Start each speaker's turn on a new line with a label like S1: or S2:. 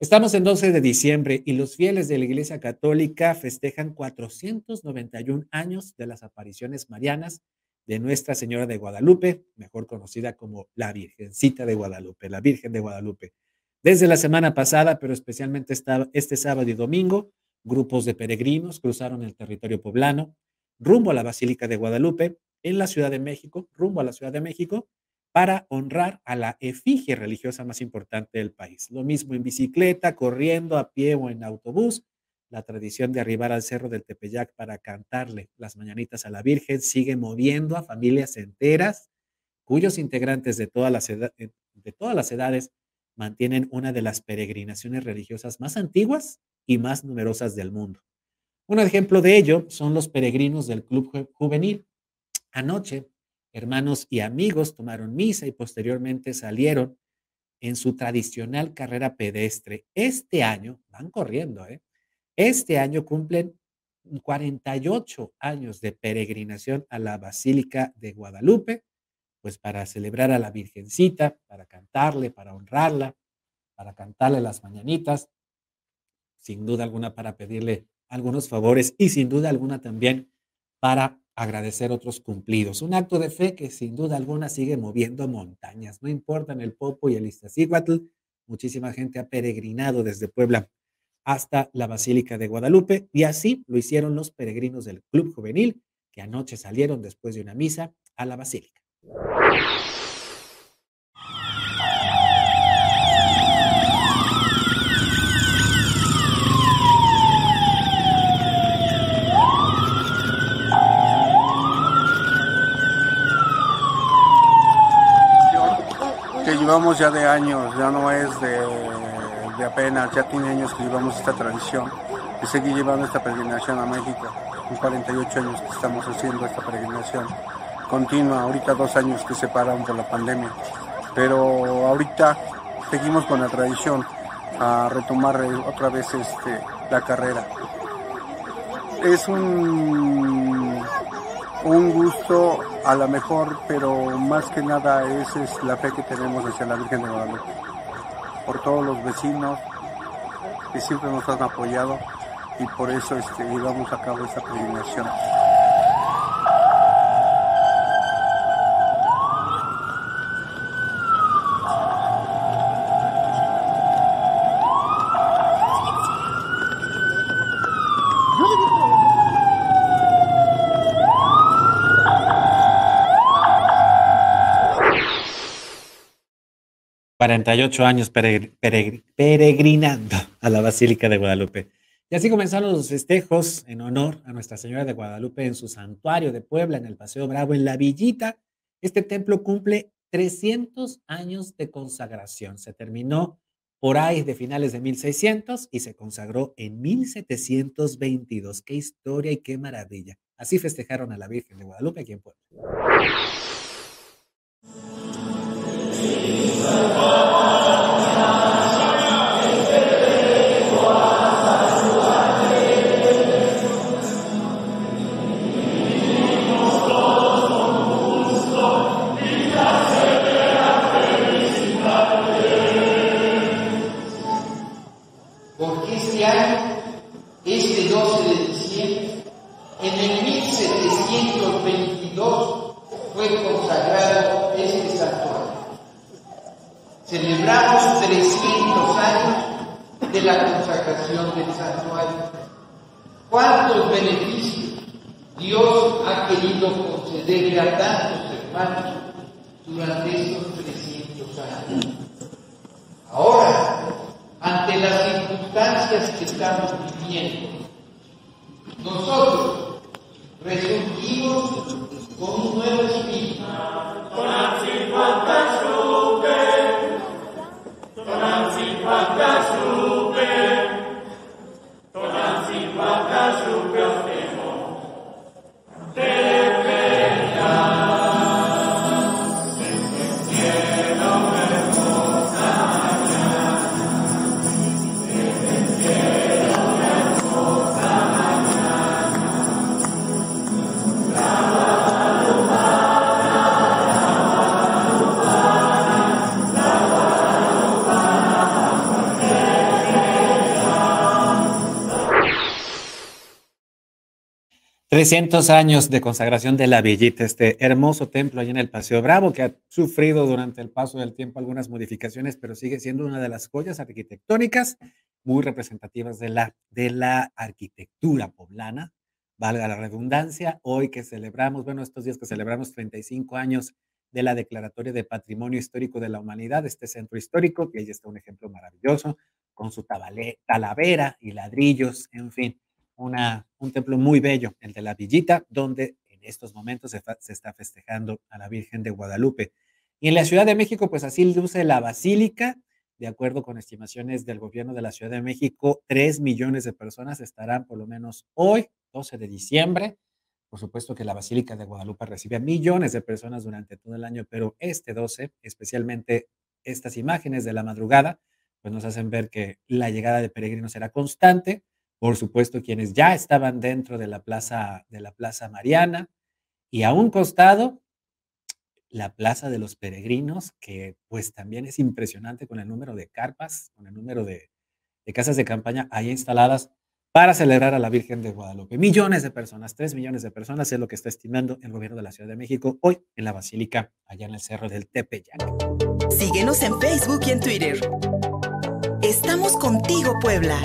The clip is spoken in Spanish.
S1: Estamos en 12 de diciembre y los fieles de la Iglesia Católica festejan 491 años de las apariciones marianas de Nuestra Señora de Guadalupe, mejor conocida como la Virgencita de Guadalupe, la Virgen de Guadalupe. Desde la semana pasada, pero especialmente este sábado y domingo, grupos de peregrinos cruzaron el territorio poblano rumbo a la Basílica de Guadalupe en la Ciudad de México, rumbo a la Ciudad de México, para honrar a la efigie religiosa más importante del país. Lo mismo en bicicleta, corriendo, a pie o en autobús. La tradición de arribar al cerro del Tepeyac para cantarle las mañanitas a la Virgen sigue moviendo a familias enteras cuyos integrantes de todas las, eh, de todas las edades mantienen una de las peregrinaciones religiosas más antiguas y más numerosas del mundo. Un ejemplo de ello son los peregrinos del Club Juvenil. Anoche, hermanos y amigos tomaron misa y posteriormente salieron en su tradicional carrera pedestre. Este año, van corriendo, ¿eh? Este año cumplen 48 años de peregrinación a la Basílica de Guadalupe, pues para celebrar a la Virgencita, para cantarle, para honrarla, para cantarle las mañanitas, sin duda alguna para pedirle algunos favores y sin duda alguna también para agradecer otros cumplidos. Un acto de fe que sin duda alguna sigue moviendo montañas. No importa en el Popo y el Iztaccíhuatl, muchísima gente ha peregrinado desde Puebla hasta la Basílica de Guadalupe y así lo hicieron los peregrinos del Club Juvenil que anoche salieron después de una misa a la Basílica.
S2: Llevamos ya de años, ya no es de, apenas, ya tiene años que llevamos esta tradición de seguir llevando esta peregrinación a México. En 48 años que estamos haciendo esta peregrinación continua, ahorita dos años que se pararon por la pandemia, pero ahorita seguimos con la tradición a retomar otra vez este, la carrera. Es un un gusto a lo mejor, pero más que nada esa es la fe que tenemos hacia la Virgen de Guadalupe. Por todos los vecinos que siempre nos han apoyado y por eso este, llevamos a cabo esta peregrinación.
S1: 48 años peregrinando a la Basílica de Guadalupe. Y así comenzaron los festejos en honor a Nuestra Señora de Guadalupe en su santuario de Puebla, en el Paseo Bravo, en La Villita. Este templo cumple 300 años de consagración. Se terminó por ahí de finales de 1600 y se consagró en 1722. Qué historia y qué maravilla. Así festejaron a la Virgen de Guadalupe aquí en Puebla.
S3: 1922 fue consagrado este santuario. Celebramos 300 años de la consagración del santuario. ¿Cuántos beneficios Dios ha querido concederle a tantos hermanos durante estos 300 años? Ahora, ante las circunstancias que estamos viviendo, nosotros resurgimos con un nuevo
S1: 300 años de consagración de la Villita, este hermoso templo allá en el Paseo Bravo, que ha sufrido durante el paso del tiempo algunas modificaciones, pero sigue siendo una de las joyas arquitectónicas muy representativas de la, de la arquitectura poblana, valga la redundancia, hoy que celebramos, bueno, estos días que celebramos 35 años de la Declaratoria de Patrimonio Histórico de la Humanidad, este centro histórico, que ahí está un ejemplo maravilloso, con su talavera y ladrillos, en fin una, un templo muy bello, el de la Villita, donde en estos momentos se, se, está festejando a la Virgen de Guadalupe. Y en la Ciudad de México, pues así luce la basílica. De acuerdo con estimaciones del gobierno de la Ciudad de México, 3 millones de personas estarán por lo menos hoy, 12 de diciembre. Por supuesto que la Basílica de Guadalupe recibe a millones de personas durante todo el año, pero este 12, especialmente estas imágenes de la madrugada, pues nos hacen ver que la llegada de peregrinos será constante por supuesto, quienes ya estaban dentro de la plaza, de la plaza Mariana, y a un costado, la plaza de los peregrinos, que pues también es impresionante con el número de carpas, con el número de, casas de campaña ahí instaladas para celebrar a la Virgen de Guadalupe. Millones de personas, tres millones de personas es lo que está estimando el gobierno de la Ciudad de México hoy en la Basílica, allá en el Cerro del Tepeyac.
S4: Síguenos en Facebook y en Twitter. Estamos contigo, Puebla.